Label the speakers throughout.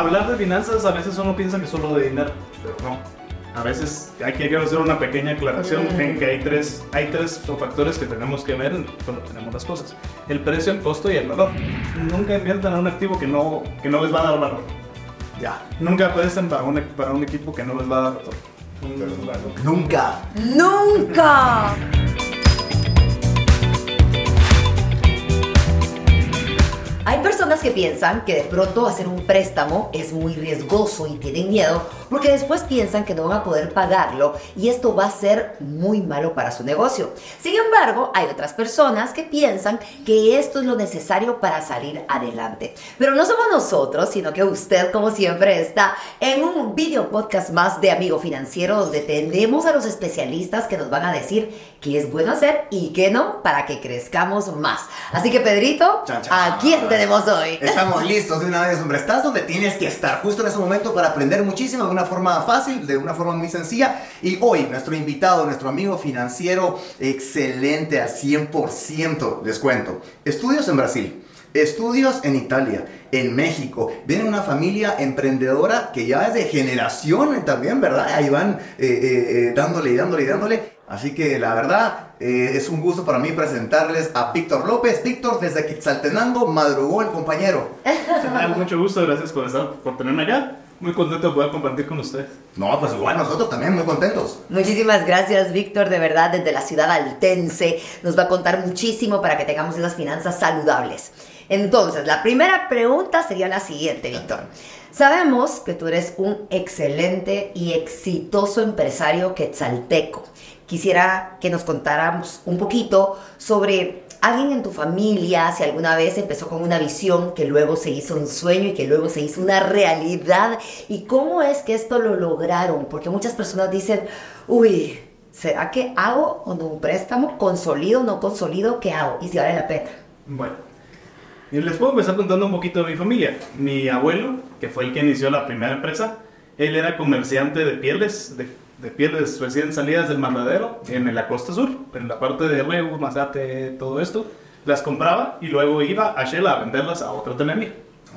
Speaker 1: hablar de finanzas a veces uno piensa que solo de dinero, pero no. A veces hay que hacer una pequeña aclaración en que hay tres, hay tres factores que tenemos que ver cuando tenemos las cosas. El precio, el costo y el valor. Nunca inviertan en un activo que no, que no les va a dar valor. Ya. Nunca apuesten para un, para un equipo que no les va a dar valor.
Speaker 2: Nunca.
Speaker 3: ¡Nunca! Hay que piensan que de pronto hacer un préstamo es muy riesgoso y tienen miedo porque después piensan que no van a poder pagarlo y esto va a ser muy malo para su negocio. Sin embargo, hay otras personas que piensan que esto es lo necesario para salir adelante. Pero no somos nosotros, sino que usted, como siempre, está en un video podcast más de Amigo Financiero donde tenemos a los especialistas que nos van a decir qué es bueno hacer y qué no para que crezcamos más. Así que, Pedrito,
Speaker 2: Chan, chan.
Speaker 3: ¿a quién tenemos hoy?
Speaker 2: Estamos listos de una vez, hombre. Estás donde tienes que estar, justo en ese momento para aprender muchísimo una forma fácil, de una forma muy sencilla. Y hoy, nuestro invitado, nuestro amigo financiero, excelente a 100%, les cuento. Estudios en Brasil. Estudios en Italia, en México. Viene una familia emprendedora que ya es de generación también, ¿verdad? Ahí van eh, eh, eh, dándole y dándole y dándole. Así que la verdad es un gusto para mí presentarles a Víctor López. Víctor, desde Quetzaltenango, madrugó el compañero.
Speaker 1: Mucho gusto, gracias por, estar, por tenerme allá. Muy contento de poder compartir con ustedes.
Speaker 2: No, pues igual nosotros también muy contentos.
Speaker 3: Muchísimas gracias, Víctor, de verdad, desde la ciudad altense. Nos va a contar muchísimo para que tengamos esas finanzas saludables. Entonces, la primera pregunta sería la siguiente, Víctor. Sabemos que tú eres un excelente y exitoso empresario quetzalteco. Quisiera que nos contáramos un poquito sobre alguien en tu familia, si alguna vez empezó con una visión que luego se hizo un sueño y que luego se hizo una realidad. ¿Y cómo es que esto lo lograron? Porque muchas personas dicen, uy, ¿será que hago o no un préstamo? ¿Consolido o no consolido? ¿Qué hago? Y si vale la pena.
Speaker 1: Bueno, y les puedo empezar contando un poquito de mi familia. Mi abuelo, que fue el que inició la primera empresa, él era comerciante de pieles, de, de pieles recién salidas del mandadero en la costa sur, en la parte de Reus, Mazate, todo esto. Las compraba y luego iba a Shela a venderlas a otro tenemí.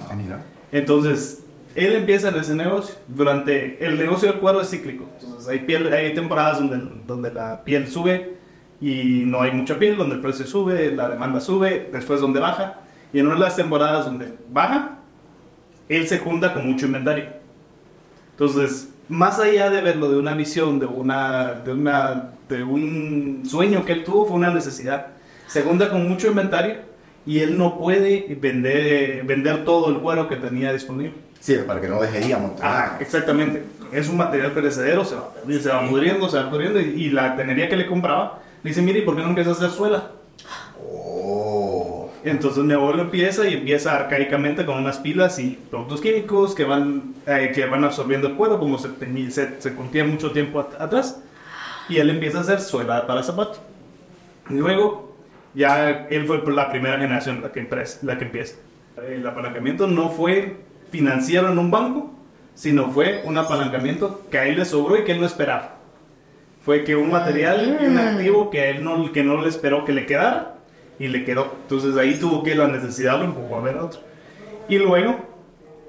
Speaker 2: Ah, mira.
Speaker 1: Entonces, él empieza en ese negocio. Durante el negocio del cuero es cíclico. Entonces, hay, piel, hay temporadas donde, donde la piel sube y no hay mucha piel, donde el precio sube, la demanda sube, después donde baja. Y en una de las temporadas donde baja, él se junta con mucho inventario. Entonces, más allá de verlo de una visión, de, una, de, una, de un sueño que él tuvo, fue una necesidad. Se junta con mucho inventario y él no puede vender, vender todo el cuero que tenía disponible.
Speaker 2: Sí, para que no deje amontonar.
Speaker 1: Ah, exactamente. Es un material perecedero, se va, se va pudriendo, se va pudriendo. Y, y la tenería que le compraba, le dice, mire, ¿y por qué no empiezas a hacer suela? Entonces mi abuelo empieza y empieza arcaicamente con unas pilas y productos químicos que van, eh, que van absorbiendo el cuero, como se, se, se contía mucho tiempo at- atrás. Y él empieza a hacer suela para zapatos. Y luego, ya él fue la primera generación la que, empresa- la que empieza. El apalancamiento no fue financiero en un banco, sino fue un apalancamiento que a él le sobró y que él no esperaba. Fue que un material un activo que él no, que no le esperó que le quedara y le quedó. Entonces ahí tuvo que la necesidad lo empujó a ver a otro. Y luego,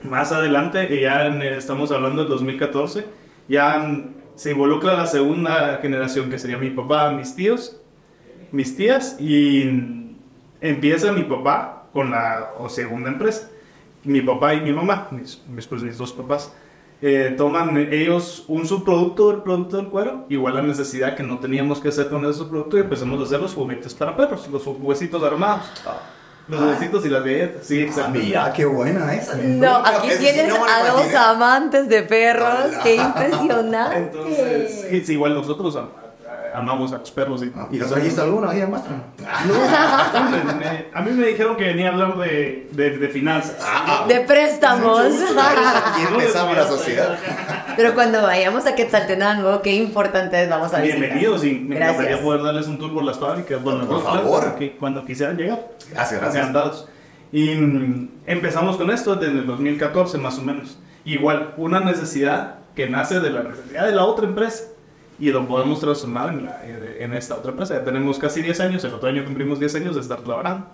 Speaker 1: más adelante, ya en- estamos hablando del 2014, ya mm, se involucra la segunda generación que sería mi papá, mis tíos, mis tías y mm, empieza mi papá con la o segunda empresa. Mi papá y mi mamá, mis, mis, pues, mis dos papás, eh, toman ellos un subproducto del producto del cuero, igual la necesidad que no teníamos que hacer con ese subproducto y empezamos a hacer los juguetes para perros, los huesitos armados. Los huesitos y las galletas, sí,
Speaker 2: Ah, mira, qué buena esa.
Speaker 3: No, aquí tienes a dos amantes de perros.
Speaker 2: Hola.
Speaker 3: ¡Qué impresionante!
Speaker 1: Entonces, igual nosotros am- amamos a los perros. Y,
Speaker 2: Ah, ¿Y trajiste alguno ahí?
Speaker 1: No, me- a mí me dijeron que venía a hablar de, de, de finanzas.
Speaker 3: De préstamos.
Speaker 2: Aquí empezamos la sociedad.
Speaker 3: Pero cuando vayamos a Quetzaltenango, qué importante es, vamos a visitar.
Speaker 1: Bienvenidos y me
Speaker 3: Gracias.
Speaker 1: encantaría poder darles un tour por las fábricas. Bueno,
Speaker 2: Por favor.
Speaker 1: que cuando quisieran llegar.
Speaker 2: Gracias, gracias.
Speaker 1: Encantados. Y mm, empezamos con esto desde el 2014 más o menos. Igual, una necesidad que nace de la necesidad de la otra empresa y lo podemos transformar en, la- en esta otra empresa. Ya tenemos casi 10 años, el otro año cumplimos 10 años de estar trabajando.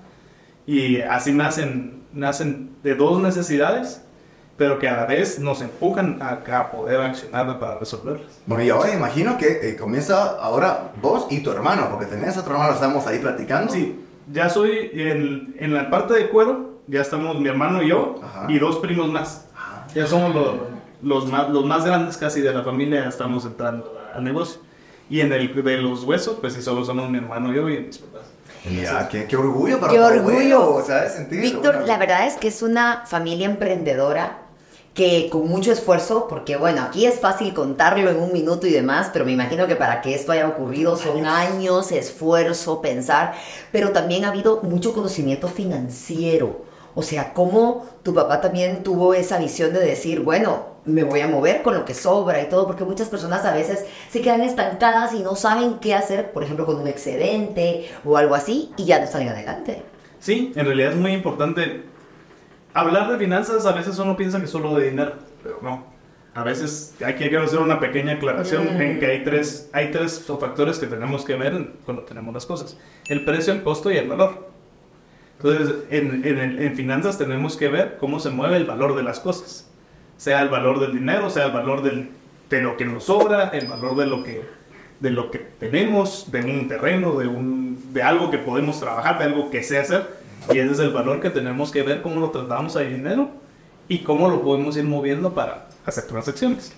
Speaker 1: Y así nacen, nacen de dos necesidades pero que a la vez nos empujan a, a poder accionar para resolverlas.
Speaker 2: Bueno, y ahora imagino que eh, comienza ahora vos y tu hermano, porque tenés otro hermano, estamos ahí platicando.
Speaker 1: Sí, ya soy en, en la parte de cuero, ya estamos mi hermano y yo,
Speaker 2: Ajá.
Speaker 1: y dos primos más. Ya somos los, los, más, los más grandes casi de la familia, ya estamos entrando al negocio. Y en el de los huesos, pues sí, solo somos mi hermano y yo y mis papás.
Speaker 2: Mira, qué, qué orgullo para
Speaker 3: Qué orgullo.
Speaker 2: ¿sabes? Sentir,
Speaker 3: Víctor,
Speaker 2: bueno.
Speaker 3: la verdad es que es una familia emprendedora que con mucho esfuerzo, porque bueno, aquí es fácil contarlo en un minuto y demás, pero me imagino que para que esto haya ocurrido son años, esfuerzo, pensar, pero también ha habido mucho conocimiento financiero. O sea, cómo tu papá también tuvo esa visión de decir, bueno, me voy a mover con lo que sobra y todo, porque muchas personas a veces se quedan estancadas y no saben qué hacer, por ejemplo, con un excedente o algo así, y ya no salen adelante.
Speaker 1: Sí, en realidad es muy importante. Hablar de finanzas a veces uno piensa que solo de dinero, pero no. A veces hay que hacer una pequeña aclaración
Speaker 3: Mm.
Speaker 1: en que hay tres, hay tres factores que tenemos que ver cuando tenemos las cosas. El precio, el costo y el valor. Entonces, en, en- en finanzas tenemos que ver cómo se mueve el valor de las cosas. Sea el valor del dinero, sea el valor del- de lo que nos sobra, el valor de lo que, de lo que tenemos, de un terreno, de, un, de algo que podemos trabajar, de algo que sé hacer. Y ese es el valor que tenemos que ver cómo lo tratamos al dinero y cómo lo podemos ir moviendo para hacer transacciones.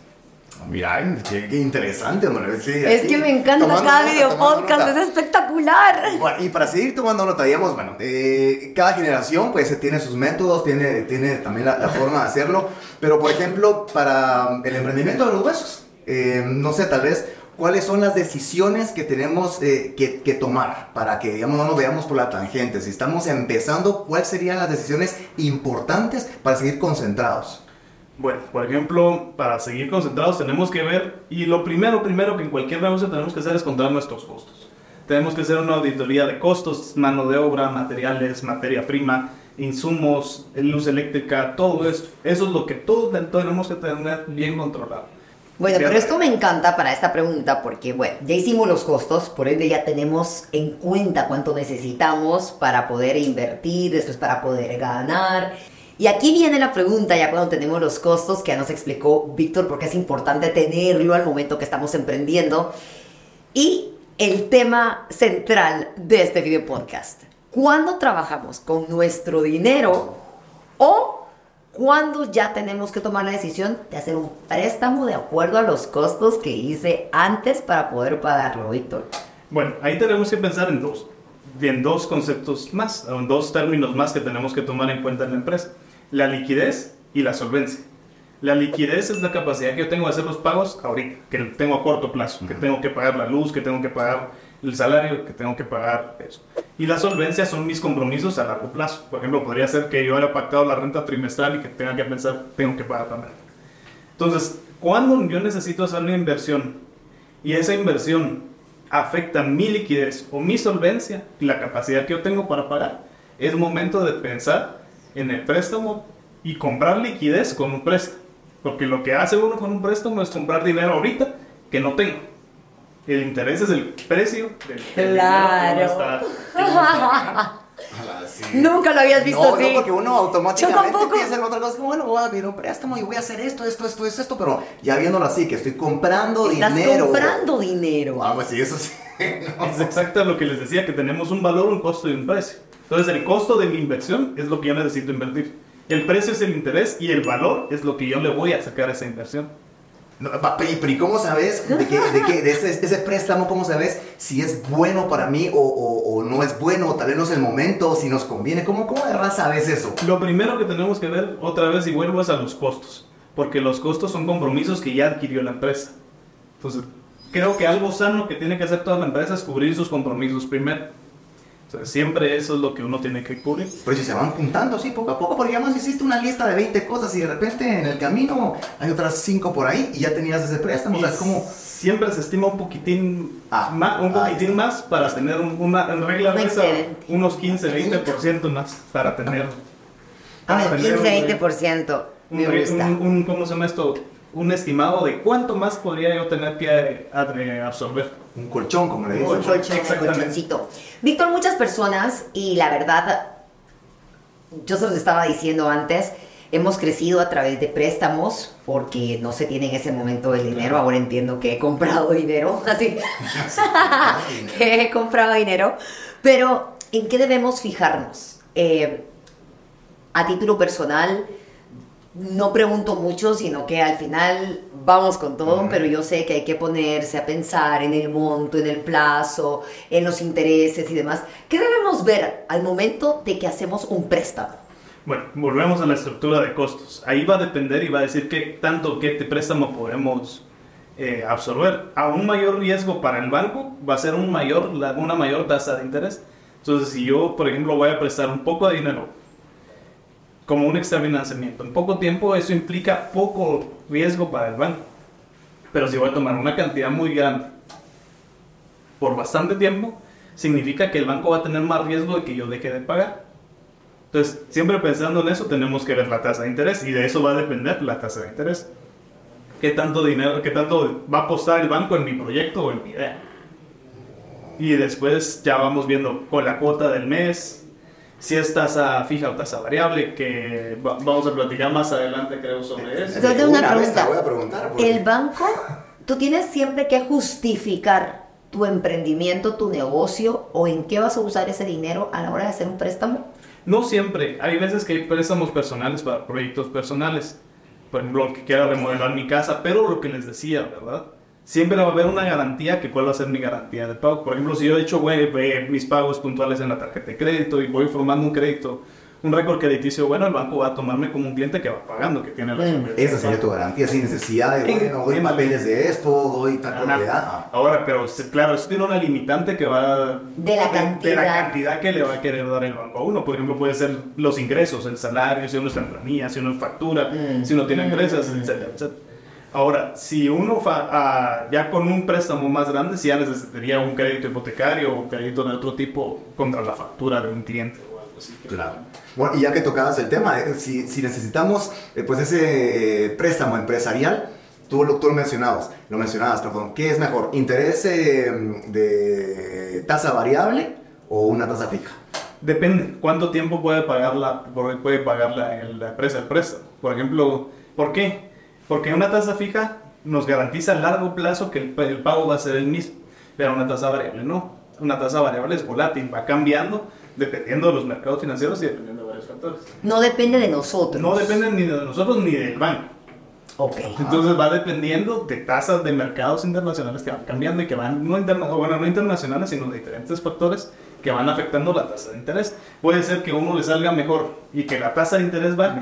Speaker 2: Mira, qué, qué interesante, hombre. Sí,
Speaker 3: Es
Speaker 2: aquí,
Speaker 3: que me encanta cada
Speaker 2: nota,
Speaker 3: video podcast, es espectacular.
Speaker 2: Bueno, y para seguir tomando nota, digamos, bueno, eh, cada generación pues tiene sus métodos, tiene, tiene también la, la forma de hacerlo, pero por ejemplo, para el emprendimiento de los huesos, eh, no sé, tal vez, ¿cuáles son las decisiones que tenemos eh, que, que tomar para que, digamos, no nos veamos por la tangente? Si estamos empezando, ¿cuáles serían las decisiones importantes para seguir concentrados?
Speaker 1: Bueno, por ejemplo, para seguir concentrados tenemos que ver, y lo primero, primero que en cualquier negocio tenemos que hacer es contar nuestros costos. Tenemos que hacer una auditoría de costos, mano de obra, materiales, materia prima, insumos, luz eléctrica, todo esto. Eso es lo que todos tenemos que tener bien controlado.
Speaker 3: Bueno, pero esto me encanta para esta pregunta porque, bueno, ya hicimos los costos, por ende ya tenemos en cuenta cuánto necesitamos para poder invertir, después para poder ganar. Y aquí viene la pregunta, ya cuando tenemos los costos, que ya nos explicó Víctor, porque es importante tenerlo al momento que estamos emprendiendo. Y el tema central de este video podcast. ¿Cuándo trabajamos con nuestro dinero o cuando ya tenemos que tomar la decisión de hacer un préstamo de acuerdo a los costos que hice antes para poder pagarlo, Víctor?
Speaker 1: Bueno, ahí tenemos que pensar en dos, en dos conceptos más, en dos términos más que tenemos que tomar en cuenta en la empresa. La liquidez y la solvencia. La liquidez es la capacidad que yo tengo de hacer los pagos ahorita, que tengo a corto plazo, que tengo que pagar la luz, que tengo que pagar el salario, que tengo que pagar eso. Y la solvencia son mis compromisos a largo plazo. Por ejemplo, podría ser que yo haya pactado la renta trimestral y que tenga que pensar, tengo que pagar también. Entonces, cuando yo necesito hacer una inversión y esa inversión afecta mi liquidez o mi solvencia y la capacidad que yo tengo para pagar, es momento de pensar en el préstamo y comprar liquidez con un préstamo. Porque lo que hace uno con un préstamo es comprar dinero ahorita que no tengo. El interés es el precio del
Speaker 3: Claro.
Speaker 1: dinero que uno está- está
Speaker 3: Nunca lo habías visto
Speaker 2: no,
Speaker 3: así.
Speaker 2: no, porque uno automáticamente
Speaker 3: Yo tampoco.
Speaker 2: piensa en otra cosa, como, bueno, voy a pedir un préstamo y voy a hacer esto, esto, esto, esto, esto, pero ya viéndolo así, que estoy comprando
Speaker 3: Estás
Speaker 2: dinero.
Speaker 3: comprando dinero.
Speaker 2: Ah, pues sí, eso sí.
Speaker 1: Es exacto lo que les decía, que tenemos un valor, un costo y un precio. Entonces el costo de mi inversión es lo que yo necesito invertir. El precio es el interés y el valor es lo que yo le voy a sacar a esa inversión.
Speaker 2: No, pero, ¿y- pero ¿y cómo sabes de, qué, de, qué- de ese, ese préstamo? ¿Cómo sabes si es bueno para mí o, o- o no es bueno? O tal vez no es el momento, si nos conviene. ¿Cómo, cómo de verdad sabes eso?
Speaker 1: Lo primero que tenemos que ver otra vez y vuelvo es a los costos, porque los costos son compromisos que ya adquirió la empresa. Entonces, creo que algo sano que tiene que hacer toda la empresa es cubrir sus compromisos primero. Siempre eso es lo que uno tiene que cubrir.
Speaker 2: Pero si se van juntando así poco a poco, porque digamos hiciste una lista de 20 cosas y de repente en el camino hay otras 5 por ahí y ya tenías ese préstamo. O sea, es como...
Speaker 1: Siempre se estima un poquitín,
Speaker 2: Ah,
Speaker 1: más, un
Speaker 2: ahí
Speaker 1: poquitín más para tener un- una en regla
Speaker 3: Un
Speaker 1: de esa,
Speaker 3: excedente.
Speaker 1: unos 15, 20% más para tener.
Speaker 3: A ver,
Speaker 1: tener un-
Speaker 3: 15-20%.
Speaker 1: Un,
Speaker 3: Me gusta.
Speaker 1: un- un- ¿cómo se llama esto? Un estimado de cuánto más podría yo tener que eh, ad- absorber.
Speaker 2: Un colchón, como le dicen.
Speaker 3: Un colchón, un colchoncito. Víctor, muchas personas, y la verdad, yo se los estaba diciendo antes, Hemos crecido a través de préstamos porque no se tiene en ese momento el dinero. Ahora entiendo que he comprado dinero, así que he comprado dinero. Pero, ¿en qué debemos fijarnos? Eh, a título personal, no pregunto mucho, sino que al final vamos con todo, pero yo sé que hay que ponerse a pensar en el monto, en el plazo, en los intereses y demás. ¿Qué debemos ver al momento de que hacemos un préstamo?
Speaker 1: Bueno, volvemos a la estructura de costos. Ahí va a depender y va a decir qué tanto, qué préstamo podemos eh, absorber. A un mayor riesgo para el banco va a ser un mayor, una mayor tasa de interés. Entonces, si yo, por ejemplo, voy a prestar un poco de dinero como un extrafinanciamiento en poco tiempo, eso implica poco riesgo para el banco. Pero si voy a tomar una cantidad muy grande por bastante tiempo, significa que el banco va a tener más riesgo de que yo deje de pagar. Entonces, siempre pensando en eso, tenemos que ver la tasa de interés y de eso va a depender la tasa de interés. ¿Qué tanto dinero, qué tanto va a apostar el banco en mi proyecto o en mi idea? Y después ya vamos viendo con la cuota del mes, si es tasa fija o tasa variable, que vamos a platicar más adelante, creo, sobre eso.
Speaker 3: Entonces, una, pregunta. Voy a preguntar el banco, tú tienes siempre que justificar tu emprendimiento, tu negocio o en qué vas a usar ese dinero a la hora de hacer un préstamo.
Speaker 1: No siempre. Hay veces que hay préstamos personales para proyectos personales. Por ejemplo, que quiera remodelar mi casa, pero lo que les decía, ¿verdad? Siempre va a haber una garantía que cuál va a ser mi garantía de pago. Por ejemplo, si yo he hecho mis pagos puntuales en la tarjeta de crédito y voy formando un crédito un récord crediticio bueno, el banco va a tomarme como un cliente que va pagando, que tiene la
Speaker 2: mm. Esa sería tu garantía, sin necesidad de, bueno, doy papeles de esto, doy tal propiedad.
Speaker 1: Ah. Ahora, pero claro, eso tiene una limitante que va...
Speaker 3: De la cantidad.
Speaker 1: De, la cantidad que le va a querer dar el banco a uno. Por ejemplo, puede ser los ingresos, el salario, si uno está en planilla, si uno factura, mm. si uno tiene mm. empresas, etcétera, etcétera. Ahora, si uno fa, ya con un préstamo más grande, si ya necesitaría un crédito hipotecario o un crédito de otro tipo contra la factura de un cliente o algo así.
Speaker 2: Claro. Bueno, y ya que tocabas el tema, eh, si, si necesitamos eh, pues ese eh, préstamo empresarial, tú lo, tú lo mencionabas, lo mencionabas, perdón, ¿qué es mejor? ¿Interés de tasa variable o una tasa fija?
Speaker 1: Depende, ¿cuánto tiempo puede pagar la, puede pagar la, la empresa el préstamo? Por ejemplo, ¿por qué? Porque una tasa fija nos garantiza a largo plazo que el, el pago va a ser el mismo, pero una tasa variable no. Una tasa variable es volátil, va cambiando dependiendo de los mercados financieros y dependiendo de varios factores.
Speaker 3: No depende de nosotros.
Speaker 1: No depende ni de nosotros ni del banco.
Speaker 3: Ok.
Speaker 1: Entonces va dependiendo de tasas de mercados internacionales que van cambiando y que van, no, interna bueno, no internacionales, sino de diferentes factores que van afectando la tasa de interés. Puede ser que uno le salga mejor y que la tasa de interés baje,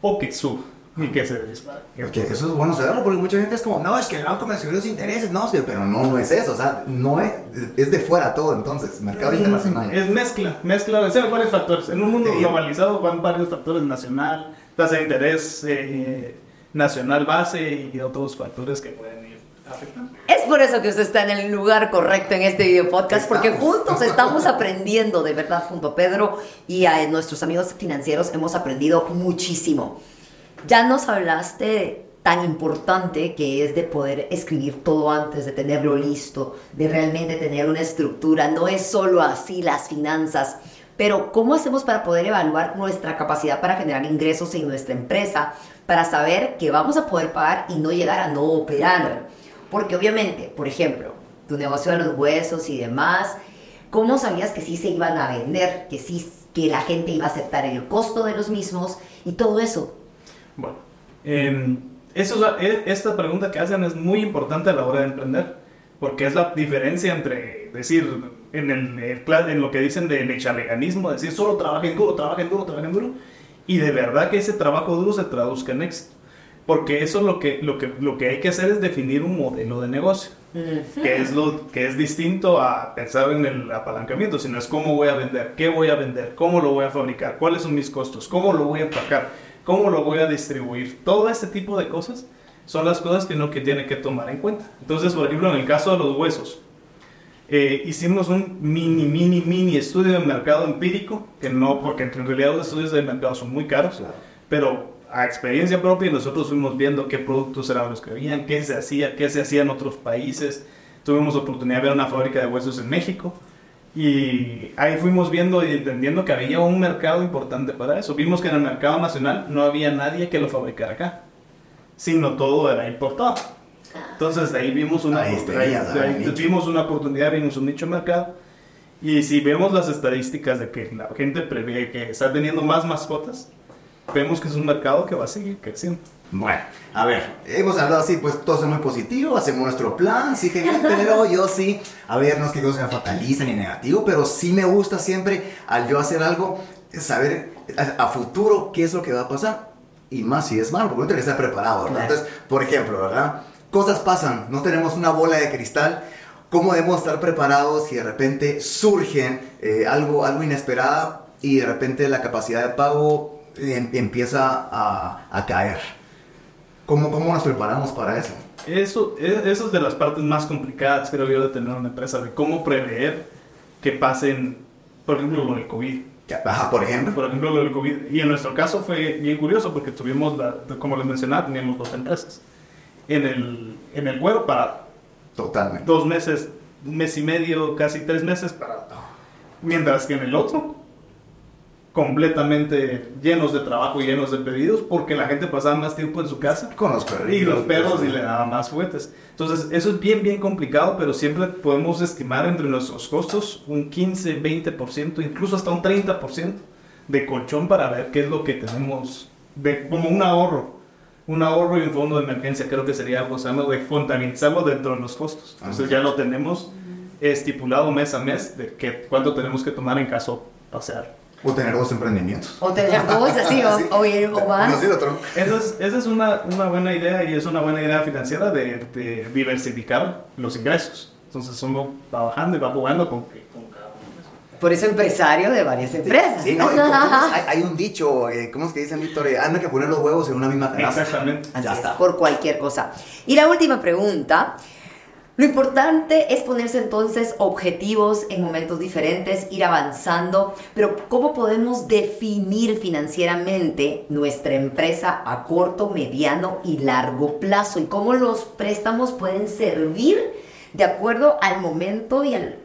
Speaker 1: o que suba y que se dispare.
Speaker 2: eso es bueno saberlo porque mucha gente es como, no, es que el banco me subió los intereses, no, pero no, no es eso, o sea, no es, es de fuera todo entonces, mercado internacional.
Speaker 1: Es mezcla, mezcla de varios factores. En un mundo globalizado van varios factores nacional, tasa de interés eh, nacional base y otros factores que pueden ir afectando.
Speaker 3: Es por eso que usted está en el lugar correcto en este video podcast, porque juntos estamos aprendiendo, de verdad, junto a Pedro y a nuestros amigos financieros, hemos aprendido muchísimo. Ya nos hablaste tan importante que es de poder escribir todo antes de tenerlo listo, de realmente tener una estructura. No es solo así las finanzas, pero ¿cómo hacemos para poder evaluar nuestra capacidad para generar ingresos en nuestra empresa? Para saber que vamos a poder pagar y no llegar a no operar. Porque obviamente, por ejemplo, tu negocio de los huesos y demás, ¿cómo sabías que sí se iban a vender? Que sí, que la gente iba a aceptar el costo de los mismos y todo eso
Speaker 1: bueno, em, eso, e, esta pregunta que hacen es muy importante a la hora de emprender, porque es la diferencia entre decir, en, el, en lo que dicen del echaleganismo, decir solo trabajen duro, trabajen duro, trabajen duro, y de verdad que ese trabajo duro se traduzca en éxito. Porque eso lo que, lo, que, lo que hay que hacer es definir un modelo de negocio, que, es lo, que es distinto a pensar en el apalancamiento, sino es cómo voy a vender, qué voy a vender, cómo lo voy a fabricar, cuáles son mis costos, cómo lo voy a empacar ¿Cómo lo voy a distribuir? Todo este tipo de cosas son las cosas que uno que tiene que tomar en cuenta. Entonces, por ejemplo, en el caso de los huesos, eh, hicimos un mini, mini, mini estudio de mercado empírico, que no, porque en realidad los estudios de mercado son muy caros, pero a experiencia propia nosotros fuimos viendo qué productos eran los que habían, qué se hacía, qué se hacía en otros países. Tuvimos oportunidad de ver una fábrica de huesos en México Y ahí fuimos viendo y entendiendo que había un mercado importante para eso. Vimos que en el mercado nacional no había nadie que lo fabricara acá, sino todo era importado. Entonces de ahí vimos una,
Speaker 2: Ahí tenías,
Speaker 1: de ahí vimos una oportunidad, vimos un nicho de mercado. Y si vemos las estadísticas de que la gente prevé que está teniendo más mascotas, vemos que es un mercado que va a seguir creciendo.
Speaker 2: Bueno, a ver, hemos hablado así, pues todo es muy positivo, hacemos nuestro plan, sí bien, pero yo sí, a ver, no es que yo sea fatalista ni negativo, pero sí me gusta siempre al yo hacer algo, saber a, a futuro qué es lo que va a pasar, y más si es malo, porque uno tiene que estar preparado, ¿verdad? Entonces, por ejemplo, ¿verdad? Cosas pasan, no tenemos una bola de cristal, ¿cómo debemos estar preparados si de repente surgen eh, algo, algo inesperado y de repente la capacidad de pago eh, em- empieza a, a caer? ¿Cómo, ¿Cómo nos preparamos para eso?
Speaker 1: Eso, e- eso es de las partes más complicadas, creo yo, de tener una empresa, de cómo prever que pasen, por ejemplo, lo del COVID.
Speaker 2: Ajá, por ejemplo.
Speaker 1: Por ejemplo, lo del COVID. Y en nuestro caso fue bien curioso porque tuvimos, la, como les mencionaba, teníamos dos empresas. En el, en el vuelo para
Speaker 2: Totalmente.
Speaker 1: dos meses, un mes y medio, casi tres meses para... Mientras que en el otro, completamente llenos de trabajo y llenos de pedidos porque la gente pasaba más tiempo en su casa
Speaker 2: Con los perritos.
Speaker 1: y los perros y le daban más juguetes. Entonces, eso es bien, bien complicado, pero siempre podemos estimar entre nuestros costos un 15, 20%, incluso hasta un 30% de colchón para ver qué es lo que tenemos, de, como un ahorro. Un ahorro y un fondo de emergencia, creo que sería algo sano de contabilizarlo dentro de los costos. Entonces, ya lo tenemos estipulado mes a mes de que, cuánto tenemos que tomar en caso pasear.
Speaker 2: O tener dos emprendimientos.
Speaker 3: O tener dos así, o,
Speaker 2: Sí.
Speaker 3: o ir- o más.
Speaker 2: Uno sí, otro.
Speaker 1: Esa es, esa es una, una buena idea y es una buena idea financiera de, de diversificar los ingresos. Entonces uno va bajando y va jugando con, con cada uno de esos.
Speaker 3: Por eso empresario de varias empresas.
Speaker 2: Sí, no, ¿cómo es? hay, hay un dicho, eh, ¿cómo es que dicen, Víctor? Eh, Anda que poner los huevos en una misma canasta.
Speaker 1: Exactamente.
Speaker 3: Así
Speaker 2: Ya
Speaker 3: es,
Speaker 2: está.
Speaker 3: por cualquier cosa. Y la última pregunta. Lo importante es ponerse entonces objetivos en momentos diferentes, ir avanzando, pero ¿cómo podemos definir financieramente nuestra empresa a corto, mediano y largo plazo? ¿Y cómo los préstamos pueden servir de acuerdo al momento y, al,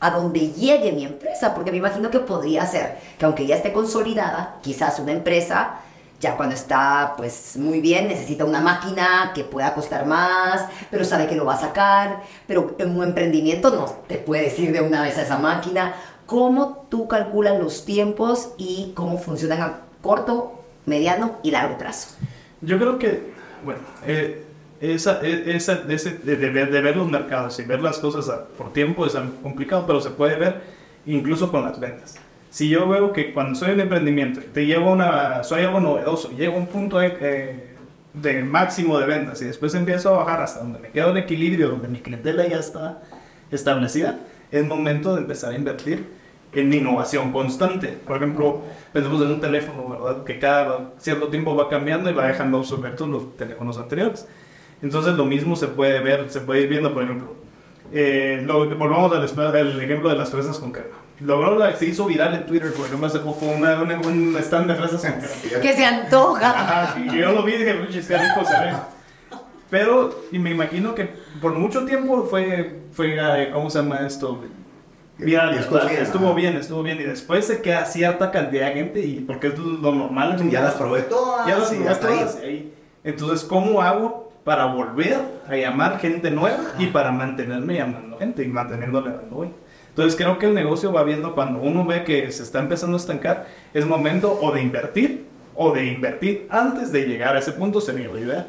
Speaker 3: a donde llegue mi empresa? Porque me imagino que podría ser que aunque ya esté consolidada, quizás una empresa ya cuando está pues muy bien necesita una máquina que pueda costar más, pero sabe que lo va a sacar, pero en un emprendimiento no te puedes ir de una vez a esa máquina. ¿Cómo tú calculas los tiempos y cómo funcionan a corto, mediano y largo plazo?
Speaker 1: Yo creo que, bueno, eh, esa, e- esa, ese, de, de de ver los mercados y ver las cosas por tiempo es complicado, pero se puede ver incluso con las ventas. Si yo veo que cuando soy un emprendimiento, te llevo una, soy algo novedoso, llego a un punto de, eh, de máximo de ventas y después empiezo a bajar hasta donde me quedo en equilibrio, donde mi clientela ya está establecida, es momento de empezar a invertir en innovación constante. Por ejemplo, pensemos en un teléfono, ¿verdad? Que cada cierto tiempo va cambiando y va dejando obsoletos los teléfonos anteriores. Entonces lo mismo se puede ver, se puede ir viendo, por ejemplo, eh, lo- volvamos al, al ejemplo de las fresas con crema. Logró la, se hizo viral en Twitter, por ejemplo, hace poco una, una- un stand de fresas con.
Speaker 3: Que se antoja.
Speaker 1: Ajá, y yo lo vi y dije, "Puchis, qué rico se ve. Pero, y me imagino que por mucho tiempo fue, fue ¿cómo se llama esto? Viral,
Speaker 2: Estuvo bien,
Speaker 1: estuvo
Speaker 2: ajá.
Speaker 1: bien, estuvo bien. Y después se queda cierta cantidad de gente, y porque es lo normal.
Speaker 2: Ya las probé todas.
Speaker 1: ya las probé todas, ahí. Entonces, ¿cómo hago para volver a llamar gente nueva y para mantenerme llamando gente y manteniéndole dando hoy? Entonces, creo que el negocio va viendo cuando uno ve que se está empezando a estancar, es momento o de invertir o de invertir antes de llegar a ese punto, sería la idea.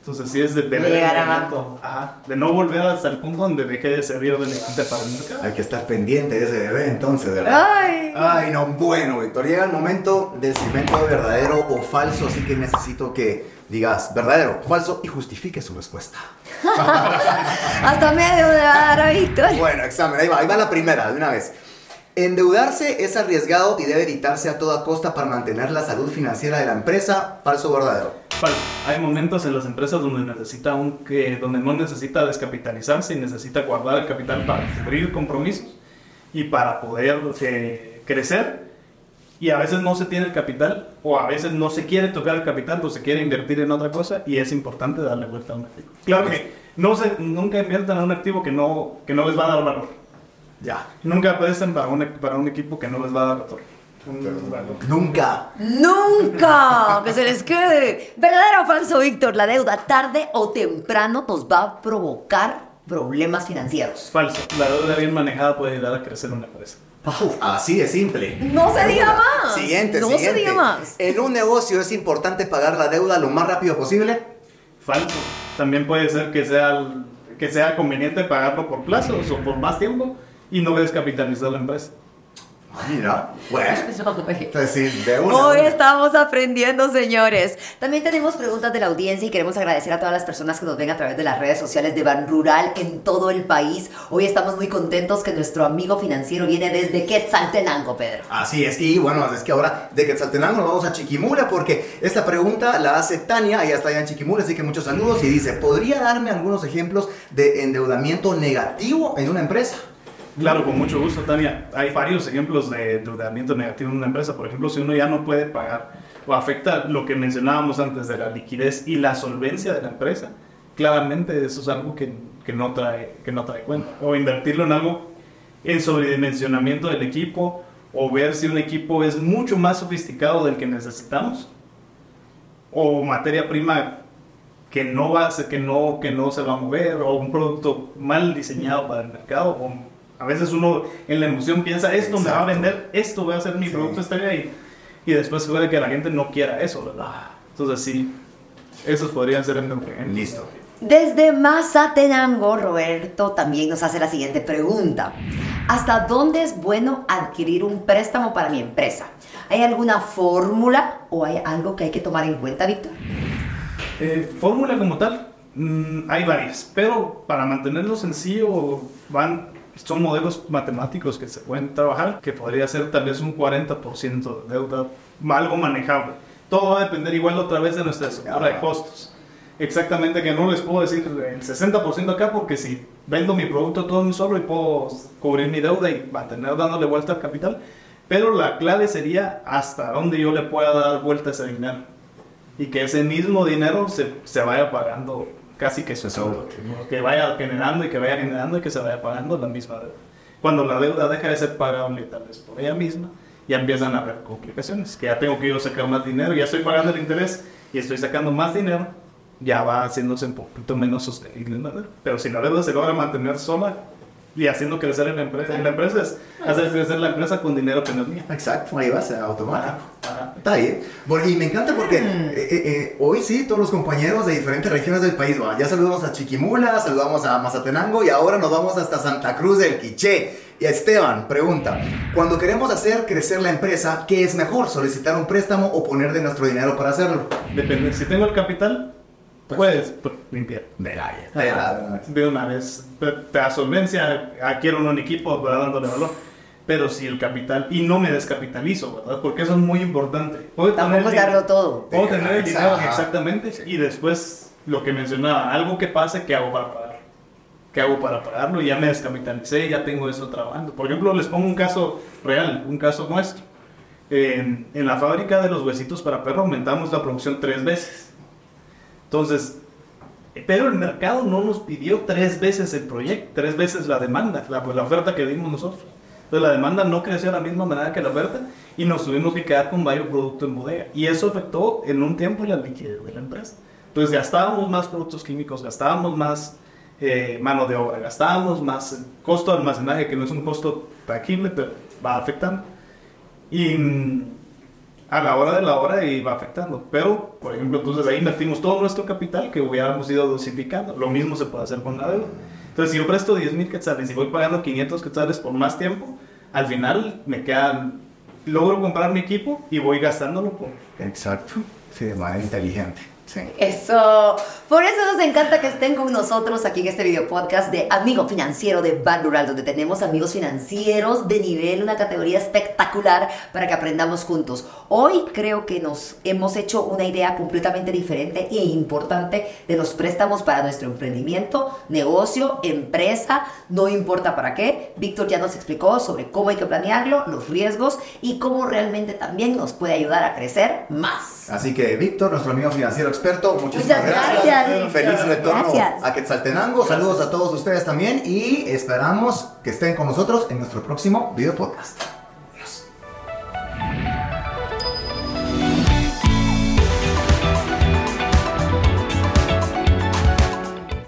Speaker 1: Entonces, sí es de, de
Speaker 3: De
Speaker 1: el
Speaker 3: llegar a
Speaker 1: momento, ajá, de no volver hasta el punto donde deje de ser relevante para mercado.
Speaker 2: Hay que estar pendiente de ese bebé entonces, ¿verdad?
Speaker 3: Ay.
Speaker 2: Ay, no, bueno, Víctor, llega el momento del segmento de verdadero o falso, así que necesito que digas verdadero, falso y justifique su respuesta.
Speaker 3: Hasta dar a Víctor.
Speaker 2: Bueno, examen, ahí va, ahí va la primera, de una vez. Endeudarse es arriesgado y debe evitarse a toda costa para mantener la salud financiera de la empresa, falso o verdadero.
Speaker 1: Hay momentos en las empresas donde necesita un que donde no necesita descapitalizarse y necesita guardar el capital para cubrir compromisos y para poder eh, crecer. Y a veces no se tiene el capital o a veces no se quiere tocar el capital o se quiere invertir en otra cosa y es importante darle vuelta a un activo. Claro que no se, nunca inviertan en un activo que no, que no les va a dar valor.
Speaker 2: Ya.
Speaker 1: Nunca presten para un, para un equipo que no les va a dar retorno. Un valor.
Speaker 2: Nunca.
Speaker 3: Nunca que se les quede. ¿Verdadero o falso, Víctor? La deuda tarde o temprano nos va a provocar problemas financieros.
Speaker 1: Falso. La deuda bien manejada puede ayudar a crecer una empresa.
Speaker 2: Uf, así de simple.
Speaker 3: No se diga más.
Speaker 2: Siguiente,
Speaker 3: no
Speaker 2: siguiente.
Speaker 3: se diga más.
Speaker 2: En un negocio es importante pagar la deuda lo más rápido posible.
Speaker 1: Falso. También puede ser que sea, que sea conveniente pagarlo por plazos o por más tiempo y no descapitalizar la empresa.
Speaker 2: Mira. Pues sí, de una.
Speaker 3: Hoy
Speaker 2: una.
Speaker 3: estamos aprendiendo, señores. También tenemos preguntas de la audiencia y queremos agradecer a todas las personas que nos ven a través de las redes sociales de Ban Rural en todo el país. Hoy estamos muy contentos que nuestro amigo financiero viene desde Quetzaltenango, Pedro.
Speaker 2: Así es, y bueno, es que ahora de Quetzaltenango nos vamos a Chiquimula porque esta pregunta la hace Tania, ella está allá en Chiquimula, así que muchos saludos y dice, ¿podría darme algunos ejemplos de endeudamiento negativo en una empresa?
Speaker 1: Claro, con mucho gusto, Tania. Hay varios ejemplos de endeudamiento negativo en una empresa. Por ejemplo, si uno ya no puede pagar o afecta lo que mencionábamos antes de la liquidez y la solvencia de la empresa, claramente eso es algo que, que no, trae, que no trae cuenta. O invertirlo en algo, en sobredimensionamiento del equipo, o ver si un equipo es mucho más sofisticado del que necesitamos, o materia prima que no va a ser, que no, que no se va a mover, o un producto mal diseñado para el mercado, o a veces uno en la emoción piensa, esto me va a vender, esto va a ser mi
Speaker 2: Sí.
Speaker 1: producto estrella, y, y después puede que la gente no quiera eso, ¿verdad? Entonces sí, esos podrían ser ejemplos.
Speaker 2: Listo.
Speaker 3: Desde Mazatenango, Roberto también nos hace la siguiente pregunta. ¿Hasta dónde es bueno adquirir un préstamo para mi empresa? ¿Hay alguna fórmula o hay algo que hay que tomar en cuenta, Víctor?
Speaker 1: Eh, fórmula como tal, mm, hay varias, pero para mantenerlo sencillo van, son modelos matemáticos que se pueden trabajar, que podría ser tal vez un 40% de deuda, algo manejable. Todo va a depender igual otra vez de nuestra estructura de
Speaker 2: Ajá.
Speaker 1: costos. Exactamente que no les puedo decir el 60% acá porque si vendo mi producto todo en un solo y puedo cubrir mi deuda y mantener dándole vuelta al capital, pero la clave sería hasta dónde yo le pueda dar vuelta a ese dinero y que ese mismo dinero se, se vaya pagando casi que su
Speaker 2: Solo.
Speaker 1: que vaya generando y que vaya generando y que se vaya pagando la misma deuda. Cuando la deuda deja de ser pagable tal vez por ella misma, ya empiezan a haber complicaciones, que ya tengo que yo sacar más dinero, ya estoy pagando el interés y estoy sacando más dinero, ya va haciéndose un poquito menos sostenible deuda. Pero si la deuda se logra mantener sola y haciendo crecer en la empresa, en la empresa es hacer crecer la empresa con dinero que no es mío.
Speaker 2: Exacto, ahí va a ser automático.
Speaker 1: Ajá.
Speaker 2: Está bien. Bueno, y me encanta porque eh, eh, eh, hoy sí, todos los compañeros de diferentes regiones del país, va, ya saludamos a Chiquimula, saludamos a Mazatenango y ahora nos vamos hasta Santa Cruz del Quiché. Y Esteban pregunta, cuando queremos hacer crecer la empresa, ¿qué es mejor? ¿Solicitar un préstamo o poner de nuestro dinero para hacerlo?
Speaker 1: Depende, si tengo el capital, puedes limpiar.
Speaker 2: De la
Speaker 1: de una vez. Te solvencia, adquiero un equipo ¿verdad? dándole valor. Pero si el capital, y no me descapitalizo, ¿verdad? Porque eso es muy importante. Puedo
Speaker 3: Tampoco es darlo todo.
Speaker 1: Puedo tener el dinero exactamente y después lo que mencionaba, algo que pase, ¿qué hago para pagar? ¿Qué hago para pagarlo? Ya me descapitalicé, ya tengo eso trabajando. Por ejemplo, les pongo un caso real, un caso nuestro. En, en la fábrica de los huesitos para perro aumentamos la producción tres veces. Entonces, pero el mercado no nos pidió tres veces el proyecto, tres veces la demanda, la, la oferta que dimos nosotros. Entonces la demanda no creció de la misma manera que la oferta y nos tuvimos que quedar con varios productos en bodega. Y eso afectó en un tiempo la liquidez de la empresa. Entonces gastábamos más productos químicos, gastábamos más eh, mano de obra, gastábamos más costo de almacenaje, que no es un costo tangible, pero va afectando. Y mm, a la hora de la hora iba afectando. Pero, por ejemplo, entonces ahí invertimos todo nuestro capital que hubiéramos ido dosificando. Lo mismo se puede hacer con la deuda. Entonces, si yo presto 10 mil quetzales y voy pagando 500 quetzales por más tiempo, al final me quedan, logro comprar mi equipo y voy gastándolo por...
Speaker 2: Exacto. Sí, de manera inteligente. Sí.
Speaker 3: Eso. Por eso nos encanta que estén con nosotros aquí en este video podcast de Amigo Financiero de Ban Rural, donde tenemos amigos financieros de nivel, una categoría espectacular para que aprendamos juntos. Hoy creo que nos hemos hecho una idea completamente diferente e importante de los préstamos para nuestro emprendimiento, negocio, empresa, no importa para qué. Víctor ya nos explicó sobre cómo hay que planearlo, los riesgos y cómo realmente también nos puede ayudar a crecer más.
Speaker 2: Así que Víctor, nuestro amigo financiero experto. Muchísimas
Speaker 3: Muchas
Speaker 2: gracias.
Speaker 3: gracias,
Speaker 2: Feliz retorno
Speaker 3: Gracias.
Speaker 2: a Quetzaltenango. Saludos a todos ustedes también y esperamos que estén con nosotros en nuestro próximo video podcast.